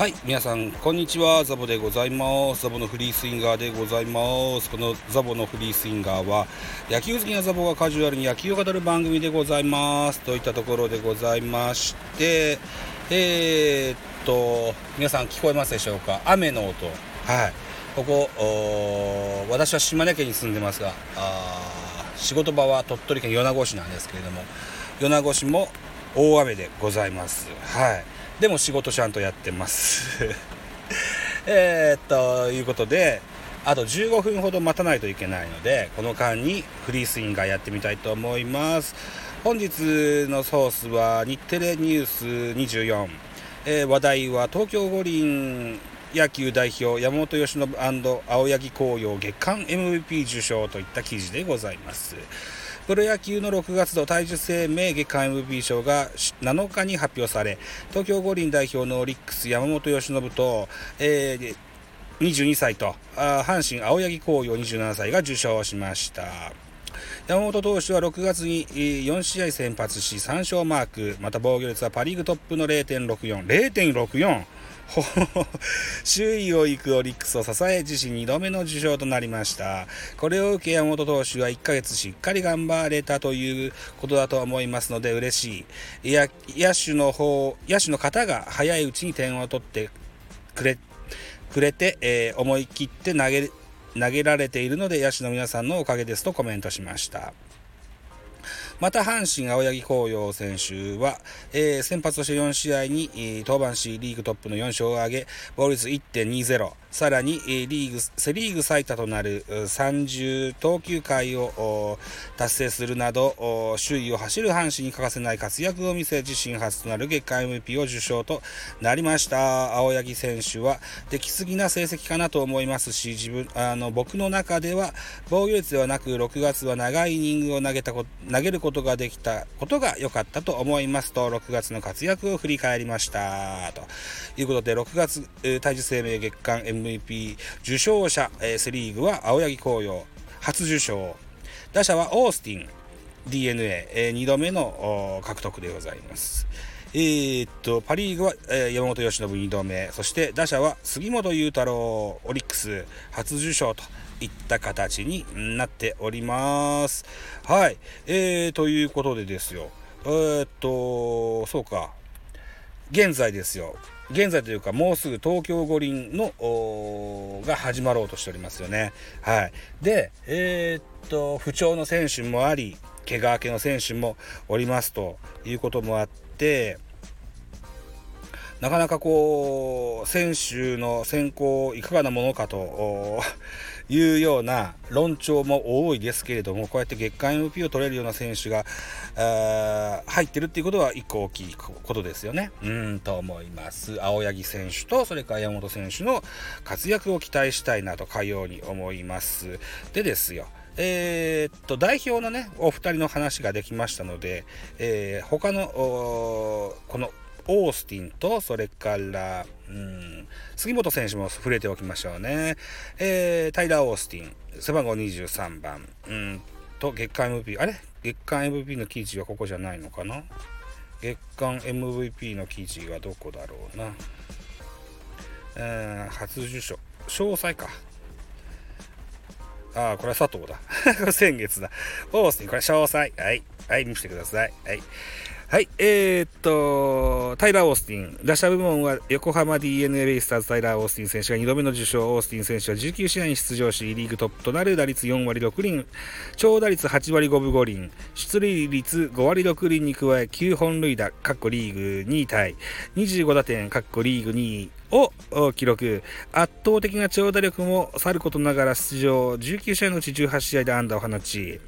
はい皆さんこんにちは。ザボでございます。ザボのフリースインガーでございます。このザボのフリースインガーは野球好きなザボがカジュアルに野球を語る番組でございます。といったところでございましてえー、っと皆さん聞こえますでしょうか？雨の音。はい。ここ私は島根県に住んでますが仕事場は鳥取県米子市なんですけれども米子市も大雨でございます。はい。でも仕事ちゃんとやってます。えっということであと15分ほど待たないといけないのでこの間にフリースインガーやってみたいと思います。本日のソースは日テレニュース24、えー、話題は東京五輪野球代表山本由伸青柳紅葉月間 MVP 受賞といった記事でございます。プロ野球の6月度体重生命月間 MVP 賞が7日に発表され東京五輪代表のオリックス山本由伸と、えー、22歳と阪神青柳紅葉27歳が受賞しました。山本投手は6月に4試合先発し3勝マーク。また防御率はパ・リーグトップの0.64 0.64 周囲を行くオリックスを支え自身2度目の受賞となりましたこれを受け山本投手は1ヶ月しっかり頑張れたということだと思いますので嬉しいいや野手の方野手の方が早いうちに点を取ってくれくれて、えー、思い切って投げ投げられているので野手の皆さんのおかげですとコメントしました。また阪神青柳紅葉選手は、えー、先発として4試合に、えー、登板しリーグトップの4勝を挙げ防御率1.20さらにリーグセ・リーグ最多となる30投球回を達成するなど首位を走る阪神に欠かせない活躍を見せ自身初となる月間 MVP を受賞となりました。青柳選手は出来すぎな成績かなと思いますし自分あの僕の中では防御率ではなく6月は長いイニングを投げたこ投げることことができたことが良かったと思います。と6月の活躍を振り返りました。と。いうことで6月体重生命月間 MVP 受賞者、えー、セ・リーグは青柳紅葉。初受賞。打者はオースティン。D n a え、2度目の獲得でございます。えー、っとパ・リーグは、えー、山本由伸2度目。そして打者は杉本裕太郎。オリックス初受賞といった形になっております。はい、えー、ということでですよ。えー、っとそうか。現在ですよ。現在というかもうすぐ東京五輪のが始まろうとしておりますよね。はい、で、えー、っと不調の選手もあり怪我明けの選手もおりますということもあってなかなかこう選手の選考いかがなものかと いうような論調も多いですけれどもこうやって月間 MP を取れるような選手が入ってるっていうことは一個大きいことですよね。うんと思います。青柳選手とそれから山本選手の活躍を期待したいなとかように思います。でですよ。えー、っと代表のねお二人の話ができましたので、えー、他のこのオースティンと、それから、うん、杉本選手も触れておきましょうね。えー、タイラー・オースティン、背番号23番、うん、と、月間 MVP、あれ？月間 MVP の記事はここじゃないのかな？月間 MVP の記事はどこだろうな？えー、初受賞。詳細か。ああ、これは佐藤だ。先月だ。オースティン、これ詳細。はい。はい、見せてください。はい。はい、えー、っと、タイラー・オースティン。打者部門は横浜 DNA ベイスターズタイラー・オースティン選手が2度目の受賞。オースティン選手は19試合に出場し、リーグトップとなる打率4割6厘、長打率8割5分5厘、出塁率5割6厘に加え9本塁打、カッコリーグ2位タイ、25打点、カッコリーグ2位を記録。圧倒的な長打力もさることながら出場。19試合のうち18試合で安打を放ち、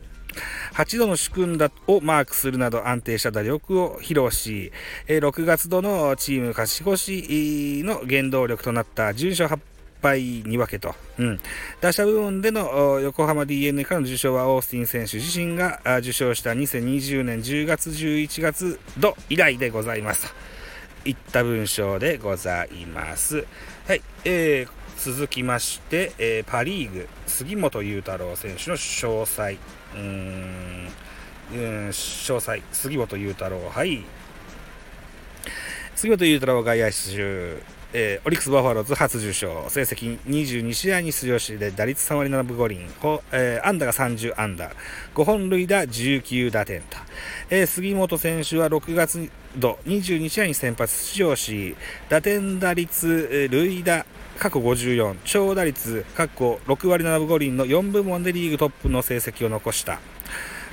8度の主君打をマークするなど安定した打力を披露し、6月度のチーム勝ち越しの原動力となった順勝8敗に分けと、うん、打者部門での横浜 d n a からの受賞はオースティン選手自身が受賞した2020年10月11月度以来でございますといった文章でございます。はい、えー、続きまして、えー、パ・リーグ杉本裕太郎選手の詳細うーん、詳細、杉本裕太郎、はい。杉本裕太郎外野手、えー、オリックス・バファローズ初受賞。成績22試合に出場して打率3割7分5厘、えー、安打が30安打。5本塁打19打点と、えー、杉本選手は6月度22試合に先発出場し打点打率塁打カッコ54長打率カッコ6割7分5厘の4部門でリーグトップの成績を残した。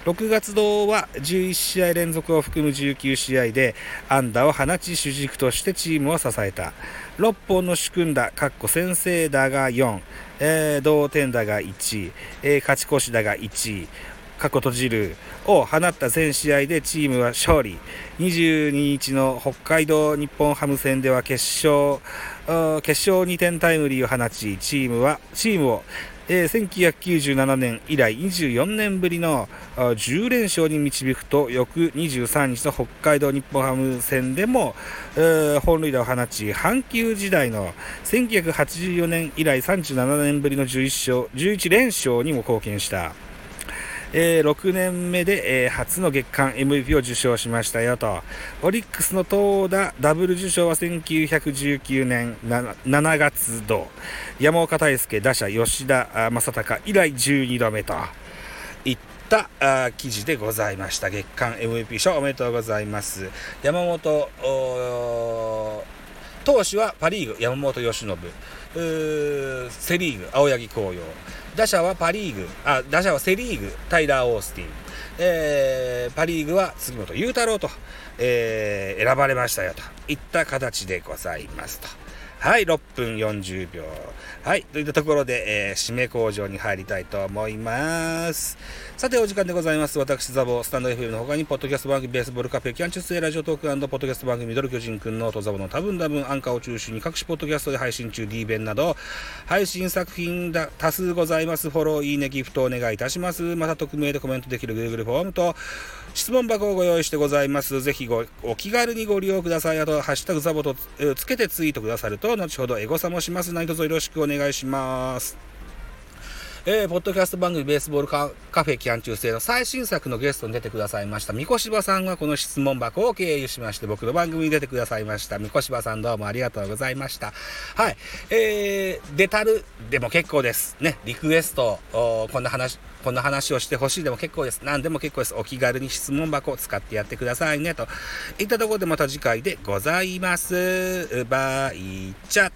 6月度は11試合連続を含む19試合で安打を放ち主軸としてチームを支えた。6本の主君打、かっこ先制打が4、えー、同点打が1、えー、勝ち越し打が1、過去閉じるを放った全試合でチームは勝利。22日の北海道日本ハム戦では決勝決勝2点タイムリーを放ちチームはチームをえー、1997年以来24年ぶりの10連勝に導くと翌23日の北海道日本ハム戦でも、えー、本塁打を放ち阪急時代の1984年以来37年ぶりの11勝11連勝にも貢献した。えー、6年目で、えー、初の月間 MVP を受賞しましたよと。オリックスの投打ダブル受賞は1919年 7, 7月度。山岡大輔、打者吉田正尚以来12度目と。いったあ記事でございました。月間 MVP 賞おめでとうございます。山本投手はパ・リーグ、山本由伸。セ・リーグ、青柳紅葉。打者はパ・リーグ、あ、打者はセ・リーグ、タイラー・オースティン。えー、パ・リーグは杉本裕太郎と、えー、選ばれましたよといった形でございますと。はい、6分40秒。はい、といったところで、えー、締め工場に入りたいと思います。さて、お時間でございます。私、ザボ、スタンド FM の他に、ポッドキャスト番組、ベースボールカフェ、キャンチュスエラジオトークポッドキャスト番組、ミドル巨人くんのトザボの多分多分アンカーを中心に各種ポッドキャストで配信中、D 弁など、配信作品だ多数ございます。フォロー、いいね、ギフトお願いいたします。また、匿名でコメントできる Google フォームと、質問箱をご用意してございます。ぜひご、お気軽にご利用ください。あと、ハッシュタグザボとつけてツイートくださると、後ほどエゴサもします。何卒よろしくお願いします。えー、ポッドキャスト番組ベースボールカフェキャン中制の最新作のゲストに出てくださいました、三越柴さんがこの質問箱を経由しまして、僕の番組に出てくださいました。三越柴さんどうもありがとうございました。はい。えー、出たるでも結構です。ね、リクエスト、こんな話、こんな話をしてほしいでも結構です。何でも結構です。お気軽に質問箱を使ってやってくださいね。といったところでまた次回でございます。バイチャ